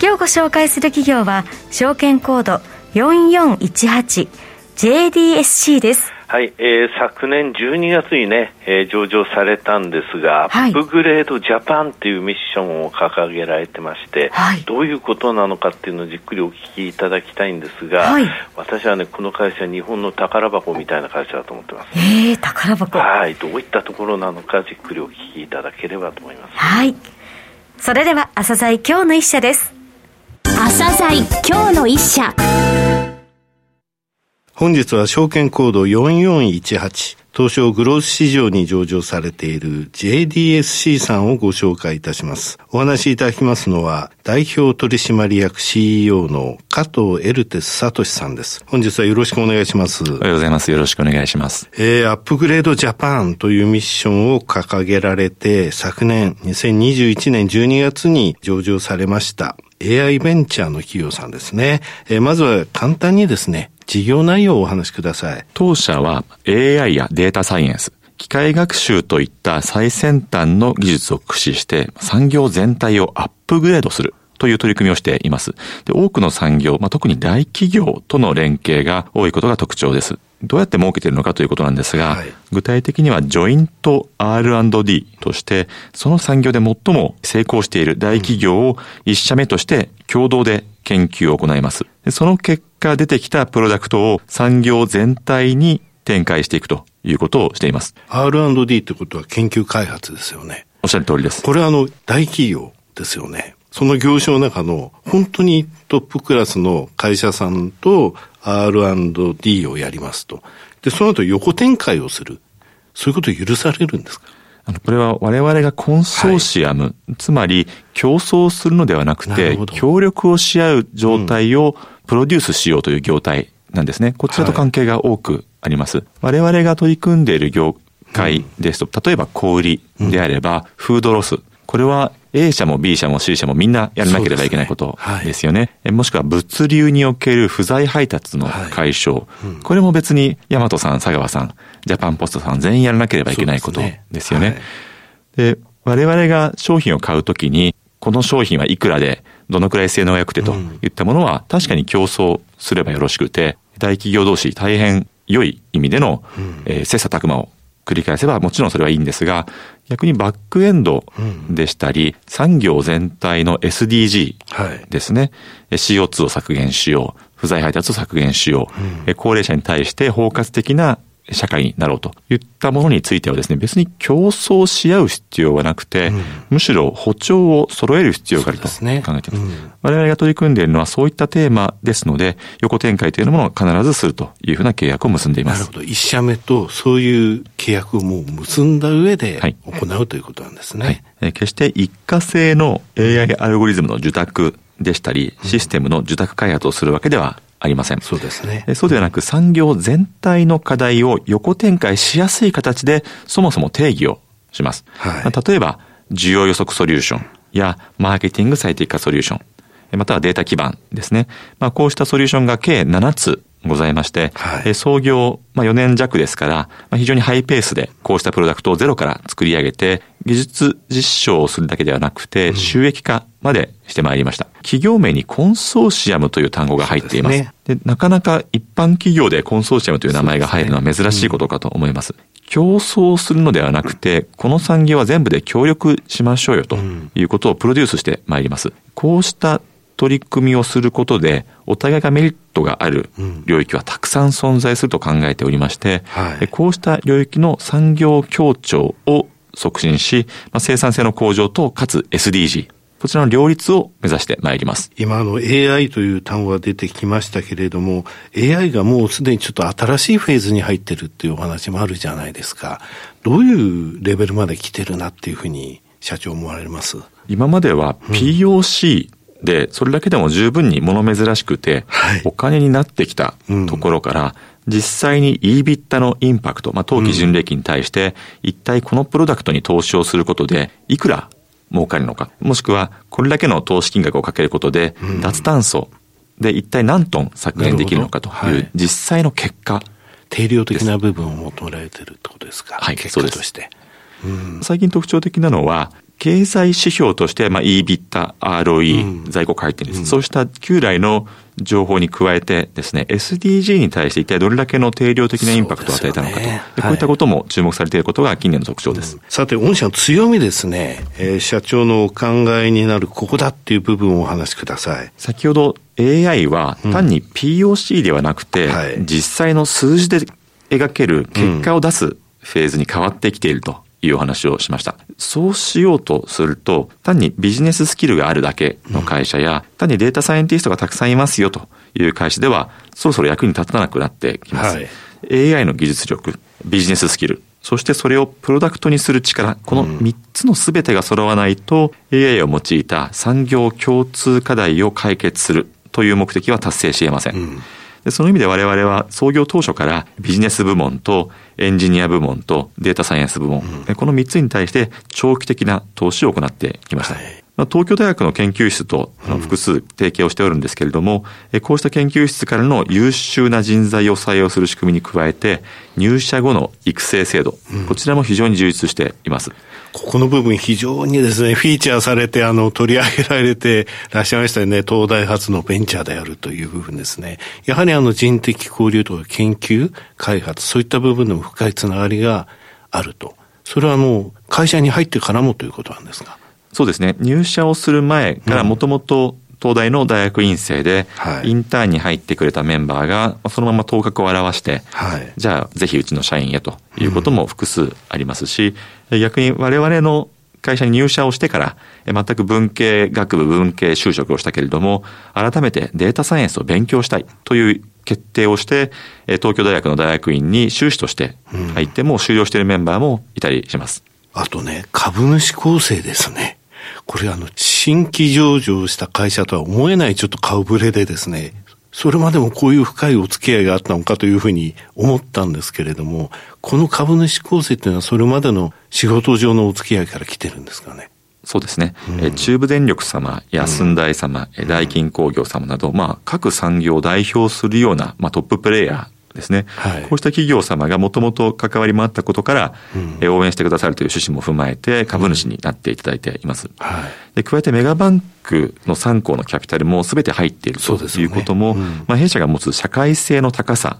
今日ご紹介する企業は証券コード 4418JDSC ですはい、えー、昨年12月にね、えー、上場されたんですが、はい、アップグレードジャパンっていうミッションを掲げられてまして、はい、どういうことなのかっていうのをじっくりお聞きいただきたいんですが、はい、私はね、この会社、日本の宝箱みたいな会社だと思ってます。えー、宝箱はい、どういったところなのか、じっくりお聞きいただければと思います。はい。それでは、朝鮮今日の一社です。朝鮮今日の一社。本日は証券コード4418東証グロース市場に上場されている JDSC さんをご紹介いたします。お話しいただきますのは代表取締役 CEO の加藤エルテスサトシさんです。本日はよろしくお願いします。おはようございます。よろしくお願いします。えー、アップグレードジャパンというミッションを掲げられて昨年2021年12月に上場されました AI ベンチャーの企業さんですね。えー、まずは簡単にですね、事業内容をお話しください。当社は AI やデータサイエンス、機械学習といった最先端の技術を駆使して産業全体をアップグレードする。という取り組みをしています。で多くの産業、まあ、特に大企業との連携が多いことが特徴です。どうやって儲けているのかということなんですが、はい、具体的にはジョイント R&D として、その産業で最も成功している大企業を一社目として共同で研究を行います。その結果出てきたプロダクトを産業全体に展開していくということをしています。R&D ってことは研究開発ですよね。おっしゃる通りです。これはあの、大企業ですよね。その業種の中の本当にトップクラスの会社さんと R&D をやりますと。で、その後横展開をする。そういうこと許されるんですか？あの、これは我々がコンソーシアム、はい、つまり競争するのではなくて、協力をし合う状態をプロデュースしようという業態なんですね。こちらと関係が多くあります。はい、我々が取り組んでいる業界ですと、例えば小売りであれば、フードロス。これは A 社も B 社も C 社もみんなやらなければいけないことですよね。ねはい、もしくは物流における不在配達の解消。はい。うん、これも別にヤマトさん、佐川さん、ジャパンポストさん全員やらなければいけないことですよね。で、ね。はい、我々が商品を買うときに、この商品はいくらで、どのくらい性能が良くてといったものは確かに競争すればよろしくて、大企業同士大変良い意味での、えー、切磋琢磨を繰り返せばもちろんそれはいいんですが、逆にバックエンドでしたり、うん、産業全体の SDG ですね、はい、CO2 を削減しよう、不在配達を削減しよう、うん、高齢者に対して包括的な社会になろうといったものについてはですね、別に競争し合う必要はなくて、うん、むしろ歩調を揃える必要があると考えています。すねうん、我々が取り組んでいるのはそういったテーマですので、横展開というものを必ずするというふうな契約を結んでいます。なるほど。一社目とそういう契約をもう結んだ上で行う、はい、ということなんですね。はいえ決して一過性の AI アルゴリズムの受託でしたり、システムの受託開発をするわけではありません。そうですね。そうではなく産業全体の課題を横展開しやすい形でそもそも定義をします。はい、例えば、需要予測ソリューションやマーケティング最適化ソリューション、またはデータ基盤ですね。まあ、こうしたソリューションが計7つございまして、はい、創業、まあ、4年弱ですから、まあ、非常にハイペースでこうしたプロダクトをゼロから作り上げて、技術実証をするだけではなくて、収益化までしてまいりました。企業名にコンソーシアムという単語が入っています。で、ね、なかなか一般企業でコンソーシアムという名前が入るのは珍しいことかと思います。競争するのではなくて、この産業は全部で協力しましょうよということをプロデュースしてまいります。こうした取り組みをすることで、お互いがメリットがある領域はたくさん存在すると考えておりまして、はい、こうした領域の産業協調を促進し、まあ、生産性の向上と、かつ SDG、こちらの両立を目指してまいります。今の AI という単語が出てきましたけれども、AI がもうすでにちょっと新しいフェーズに入ってるっていうお話もあるじゃないですか。どういうレベルまで来てるなっていうふうに社長思われます？今までは POC で、それだけでも十分に物珍しくて、はい、お金になってきたところから、うん、実際に EBITDA のインパクト、まあ、当期純利益に対して、一体このプロダクトに投資をすることで、いくら儲かるのか、もしくはこれだけの投資金額をかけることで、脱炭素で一体何トン削減できるのかという実際の結果、定量的な部分を求められてるってことですか？はい、結果として。最近特徴的なのは、経済指標として、まあ、EBITDA、ROE、在庫回転です、うん、そうした旧来の情報に加えてですね、SDG に対して一体どれだけの定量的なインパクトを与えたのかと、ね、こういったことも注目されていることが近年の特徴です。うん、さて、御社の強みですね、えー、社長のお考えになるここだっていう部分をお話しください。先ほど AI は単に POC ではなくて、うんはい、実際の数字で描ける結果を出すフェーズに変わってきているというお話をしました。そうしようとすると、単にビジネススキルがあるだけの会社や、単にデータサイエンティストがたくさんいますよという会社では、そろそろ役に立たなくなってきます。はい、AI の技術力、ビジネススキル、そしてそれをプロダクトにする力、この3つの全てが揃わないと、AI を用いた産業共通課題を解決するという目的は達成し得ません。うんでその意味で我々は創業当初からビジネス部門とエンジニア部門とデータサイエンス部門、うん、この3つに対して長期的な投資を行ってきました。はい東京大学の研究室と複数提携をしておるんですけれども、うん、こうした研究室からの優秀な人材を採用する仕組みに加えて、入社後の育成制度、うん、こちらも非常に充実しています。ここの部分非常にですね、フィーチャーされて、あの、取り上げられてらっしゃいましたよね。東大発のベンチャーであるという部分ですね。やはりあの人的交流とか研究、開発、そういった部分でも深いつながりがあると。それはもう会社に入ってからもということなんですかそうですね。入社をする前からもともと東大の大学院生で、インターンに入ってくれたメンバーが、そのまま頭角を現して、はい、じゃあぜひうちの社員へということも複数ありますし、逆に我々の会社に入社をしてから、全く文系学部文系就職をしたけれども、改めてデータサイエンスを勉強したいという決定をして、東京大学の大学院に修士として入っても修了しているメンバーもいたりします。あとね、株主構成ですね。これあの、新規上場した会社とは思えないちょっと顔ぶれでですね、それまでもこういう深いお付き合いがあったのかというふうに思ったんですけれども、この株主構成っていうのはそれまでの仕事上のお付き合いから来てるんですかね？そうですね。うん、中部電力様や寸大様、うん、大金工業様など、まあ、各産業を代表するような、まあ、トッププレイヤーですね。はい、こうした企業様がもともと関わりもあったことから、うん、応援してくださるという趣旨も踏まえて株主になっていただいています。うんはい、で加えてメガバンクの3校のキャピタルも全て入っているということも、ねうん、まあ、弊社が持つ社会性の高さ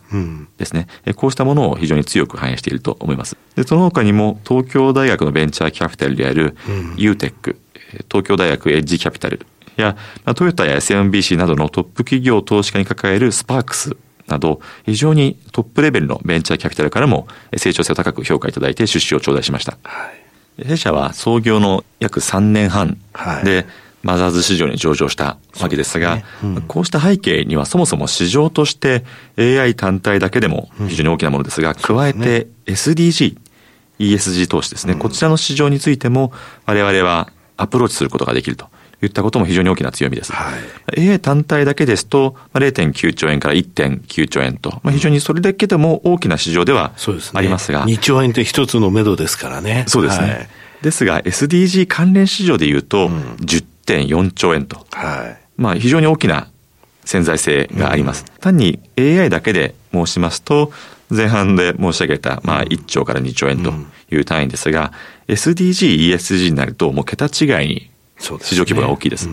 ですね、うん、こうしたものを非常に強く反映していると思います。でその他にも東京大学のベンチャーキャピタルである UTEC、東京大学エッジキャピタルや、まあ、トヨタや SMBC などのトップ企業投資家に抱えるスパークスなど、非常にトップレベルのベンチャーキャピタルからも成長性を高く評価いただいて出資を頂戴しました。はい、弊社は創業の約3年半で、はい、マザーズ市場に上場したわけですが、すね。うん、こうした背景にはそもそも市場として AI 単体だけでも非常に大きなものですが、うん、加えて SDG、ESG 投資ですね、うん、こちらの市場についても我々はアプローチすることができるといったことも非常に大きな強みです。はい、AI 単体だけですと、0.9兆円から1.9兆円と、まあ、非常にそれだけでも大きな市場ではありますが。すね、2兆円って一つの目処ですからね。そうですね。はい、ですが、SDG 関連市場でいうと、10.4兆円と。はい、まあ、非常に大きな潜在性があります。うん、単に AI だけで申しますと、前半で申し上げた、まあ、1兆から2兆円という単位ですが、うん、SDG、ESG になると、もう桁違いに市場規模が大きいです。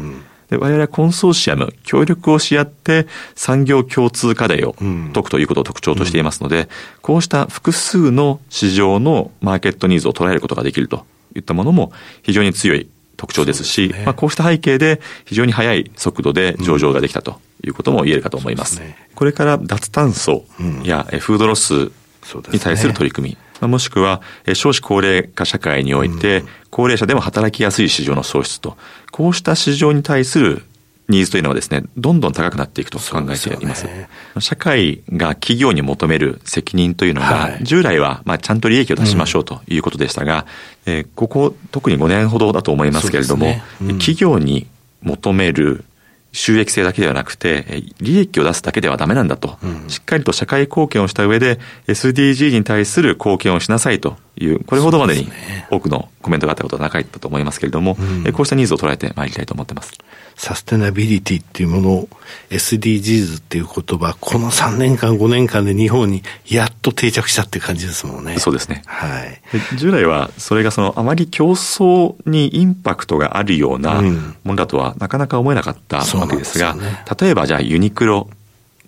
で我々はコンソーシアム、協力をし合って産業共通課題を解くということを特徴としていますので、こうした複数の市場のマーケットニーズを捉えることができるといったものも非常に強い特徴ですし、すね、まあ、こうした背景で非常に速い速度で上場ができたということも言えるかと思います。うんすね、これから脱炭素やフードロスに対する取り組み、もしくは少子高齢化社会において、高齢者でも働きやすい市場の創出と、こうした市場に対するニーズというのはですね、どんどん高くなっていくと考えています。すね、社会が企業に求める責任というのが、従来はまあちゃんと利益を出しましょうということでしたが、うん、えここ特に5年ほどだと思いますけれども、ね。うん、企業に求める収益性だけではなくて、利益を出すだけではダメなんだと、うん、しっかりと社会貢献をした上で、SDG に対する貢献をしなさいという、これほどまでに多くのコメントがあったことはなかったと思いますけれども、うん、こうしたニーズを捉えてまいりたいと思ってます。サステナビリティっていうもの、SDGs っていう言葉、この3年間、5年間で日本にやっと定着したっていう感じですもんね。そうですね。はい。従来はそれがそのあまり競争にインパクトがあるようなものだとはなかなか思えなかったわけですが、すね、例えばじゃあユニクロ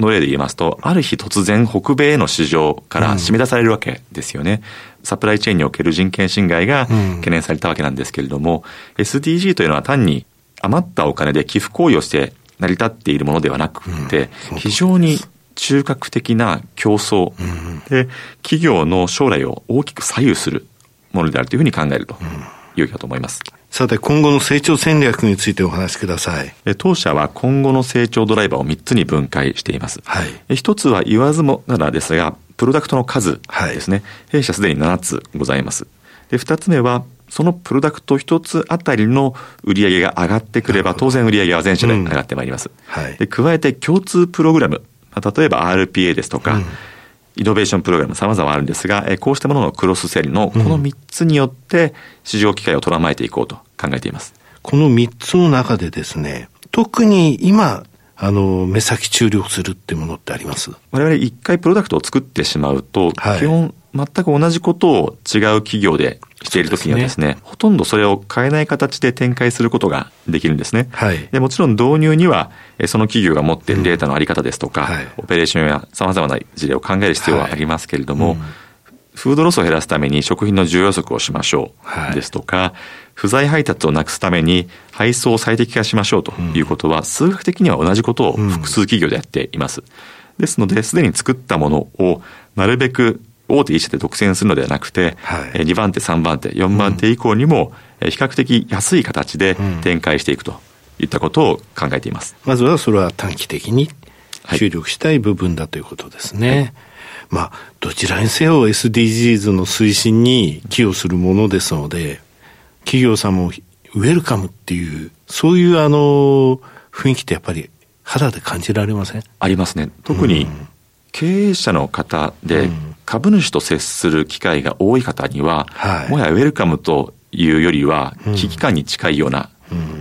の例で言いますと、ある日突然北米への市場から締め出されるわけですよね。うん、サプライチェーンにおける人権侵害が懸念されたわけなんですけれども、うん、SDG というのは単に余ったお金で寄付行為をして成り立っているものではなくて、うん、非常に中核的な競争で、企業の将来を大きく左右するものであるというふうに考えるというかと思います。さて、今後の成長戦略についてお話しください。当社は今後の成長ドライバーを3つに分解しています。はい、1つは言わずもがなですが、プロダクトの数ですね。はい、弊社すでに7つございます。で、2つ目は、そのプロダクト1つあたりの売上が上がってくれば、当然売上は全社で上がってまいります。うんはい、で加えて共通プログラム、例えば RPA ですとか、うんイノベーションプログラム様々あるんですが、こうしたもののクロスセルのこの3つによって市場機会を捉まえていこうと考えています。この3つの中でですね、特に今、あの、目先注力するっていうものってあります？我々一回プロダクトを作ってしまうと、はい、基本全く同じことを違う企業でしているときにはですね、すね。ほとんどそれを変えない形で展開することができるんですね。はい、でもちろん導入には、その企業が持っているデータのあり方ですとか、うんはい、オペレーションや様々な事例を考える必要はありますけれども、はいうん、フードロスを減らすために食品の重要測をしましょうですとか、不在配達をなくすために配送を最適化しましょうということは、数学的には同じことを複数企業でやっています。ですので、すでに作ったものをなるべく大手1社で独占するのではなくて、はい、2番手、3番手、4番手以降にも、比較的安い形で展開していくといったことを考えています。まずはそれは短期的に注力したい部分だということですね。はい。まあ、どちらにせよ SDGs の推進に寄与するものですので、企業さんもウェルカムっていう、そういうあの、雰囲気ってやっぱり肌で感じられません？ありますね。特に経営者の方で、株主と接する機会が多い方には、はい、もはやウェルカムというよりは、危機感に近いような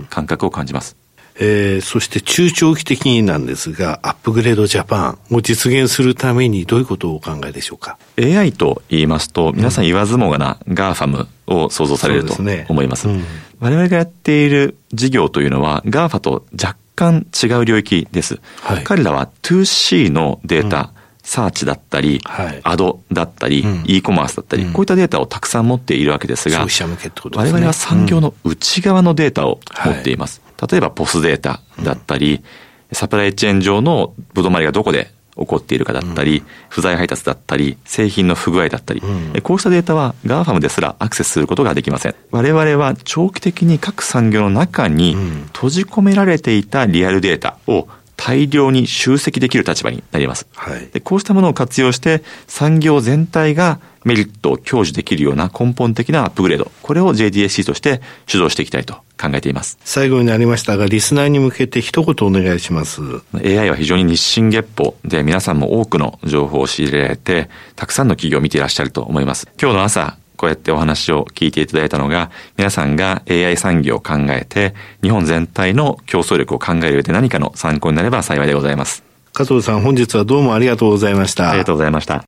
感覚を感じます。えー、そして中長期的になんですが、 UPGRADE JAPAN を実現するためにどういうことをお考えでしょうか ?AI と言いますと、皆さん言わずもがな、 GAFAM を想像されると思います。すねうん、我々がやっている事業というのは、 GAFA と若干違う領域です。はい、彼らは 2C のデータ、うんサーチだったり、はい、アドだったり、うん、e コマースだったり、うん、こういったデータをたくさん持っているわけですが、消費者向けってことですね。我々は産業の内側のデータを持っています。はい、例えば、 POS データだったり、サプライチェーン上の歩留まりがどこで起こっているかだったり、不在配達だったり、製品の不具合だったり、こうしたデータは GAFAM ですらアクセスすることができません。我々は長期的に各産業の中に閉じ込められていたリアルデータを大量に集積できる立場になります。はい、でこうしたものを活用して産業全体がメリットを享受できるような根本的なアップグレード、これを JDSC として主導していきたいと考えています。最後になりましたが、リスナーに向けて一言お願いします。AI は非常に日進月歩で皆さんも多くの情報を仕入れられて、たくさんの企業を見ていらっしゃると思います。今日の朝、こうやってお話を聞いていただいたのが、皆さんが AI 産業を考えて、日本全体の競争力を考える上で何かの参考になれば幸いでございます。加藤さん、本日はどうもありがとうございました。ありがとうございました。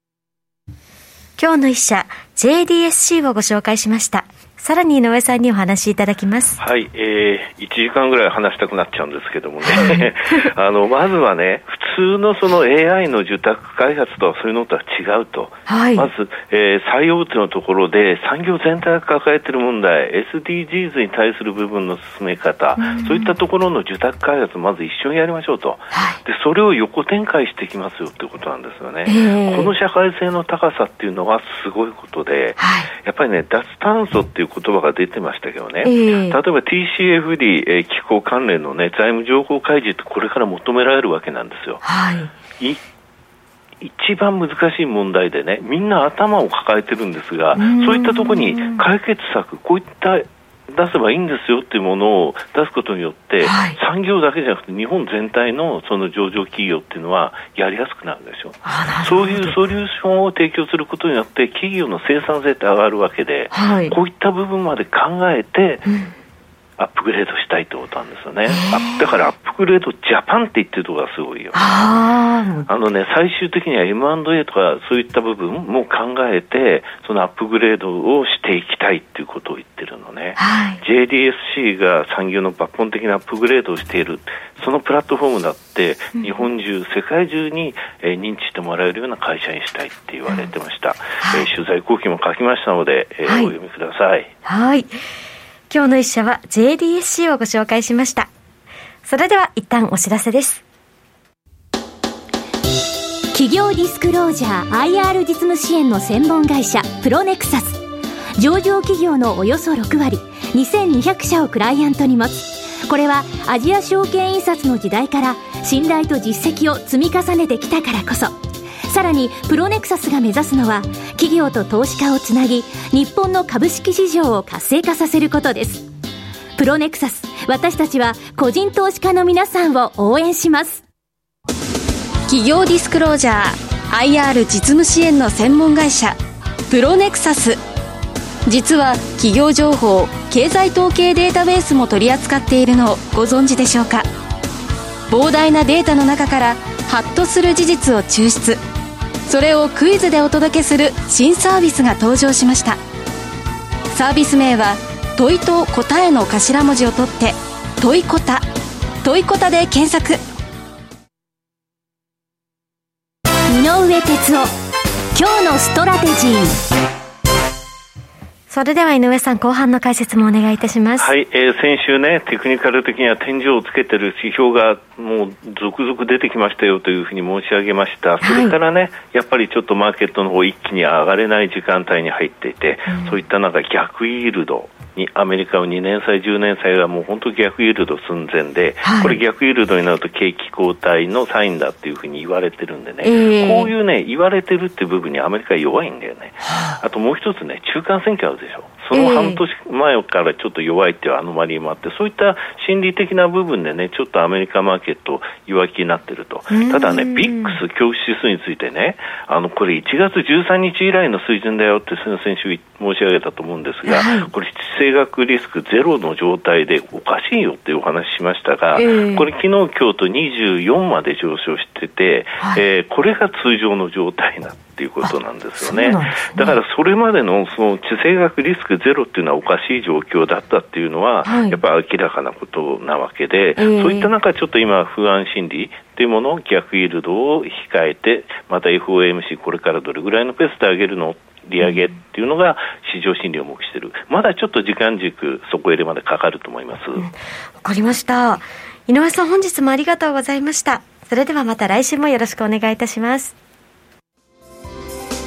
今日の一社、JDSC をご紹介しました。さらに井上さんにお話しいただきます。はい、えー、1時間ぐらい話したくなっちゃうんですけどもね、あの、まずはね、普通のその AI の受託開発とはそういうのとは違うと。はい、まず、えー、採用物のところで産業全体が抱えている問題、SDGs に対する部分の進め方、そういったところの受託開発まず一緒にやりましょうと。はい、で、それを横展開していきますよということなんですよね。えー、この社会性の高さっていうのはすごいことで、はい、やっぱりね、脱炭素っていう言葉が出てましたけどね、えー、例えば TCFD、えー、気候関連の、ね、財務情報開示ってこれから求められるわけなんですよ。はい、い一番難しい問題でね、みんな頭を抱えてるんですが、そういったところに解決策、こういった出せばいいんですよっていうものを出すことによって、はい、産業だけじゃなくて日本全体のその上場企業っていうのはやりやすくなるんですよ。そういうソリューションを提供することによって企業の生産性って上がるわけで、はい、こういった部分まで考えて、うんアップグレードしたいってことなんですよね。だからアップグレードジャパンって言ってるところがすごいよ。あのね、最終的には M&A とかそういった部分も考えて、そのアップグレードをしていきたいっていうことを言ってるのね。はい、JDSC が産業の抜本的なアップグレードをしている、そのプラットフォームだって、日本中、世界中に、えー、認知してもらえるような会社にしたいって言われてました。うんはい、えー、取材後期も書きましたので、えー、はい、お読みください。はい今日の一社は JDSC をご紹介しました。それでは一旦お知らせです。企業ディスクロージャー IR 実務支援の専門会社プロネクサス。上場企業のおよそ6割、2200社をクライアントに持つ。これはアジア証券印刷の時代から信頼と実績を積み重ねてきたからこそ。さらにプロネクサスが目指すのは企業と投資家をつなぎ日本の株式市場を活性化させることです。プロネクサス私たちは個人投資家の皆さんを応援します。企業ディスクロージャー IR 実務支援の専門会社プロネクサス。実は企業情報経済統計データベースも取り扱っているのをご存知でしょうか？膨大なデータの中からハッとする事実を抽出。それをクイズでお届けする新サービスが登場しました。サービス名は問いと答えの頭文字を取って問いこた。問いこたで検索。井上哲夫今日のストラテジー。それでは井上さん、後半の解説もお願いいたします。はい、えー、先週ね、テクニカル的には天井をつけてる指標がもう続々出てきましたよというふうに申し上げました。それからね、はい、やっぱりちょっとマーケットの方一気に上がれない時間帯に入っていて、うん、そういった中逆イールド、にアメリカの2年債、10年債はもう本当逆イールド寸前で、はい、これ逆イールドになると景気後退のサインだっていうふうに言われてるんでね、えー、こういうね、言われてるっていう部分にアメリカ弱いんだよね。あともう一つね、中間選挙あるでしょ。その半年前からちょっと弱いっていうアノマリーもあって、そういった心理的な部分でね、ちょっとアメリカマーケット弱気になってると。ただね、ビックス恐怖指数についてね、あの、これ1月13日以来の水準だよって先週申し上げたと思うんですが、はい、これ地政学リスクゼロの状態でおかしいよっていうお話しましたが、えー、これ昨日今日と24まで上昇してて、はい、えー、これが通常の状態なっていうことなんですよね。ねだからそれまでのその地政学リスクゼロっていうのはおかしい状況だったっていうのは、はい、やっぱり明らかなことなわけで、えー、そういった中ちょっと今不安心理っていうものを逆イールドを控えて、また FOMC これからどれぐらいのペースで上げるの利上げっていうのが市場心理を目している。まだちょっと時間軸、底入れまでかかると思います。わ、うん、かりました。井上さん、本日もありがとうございました。それではまた来週もよろしくお願いいたします。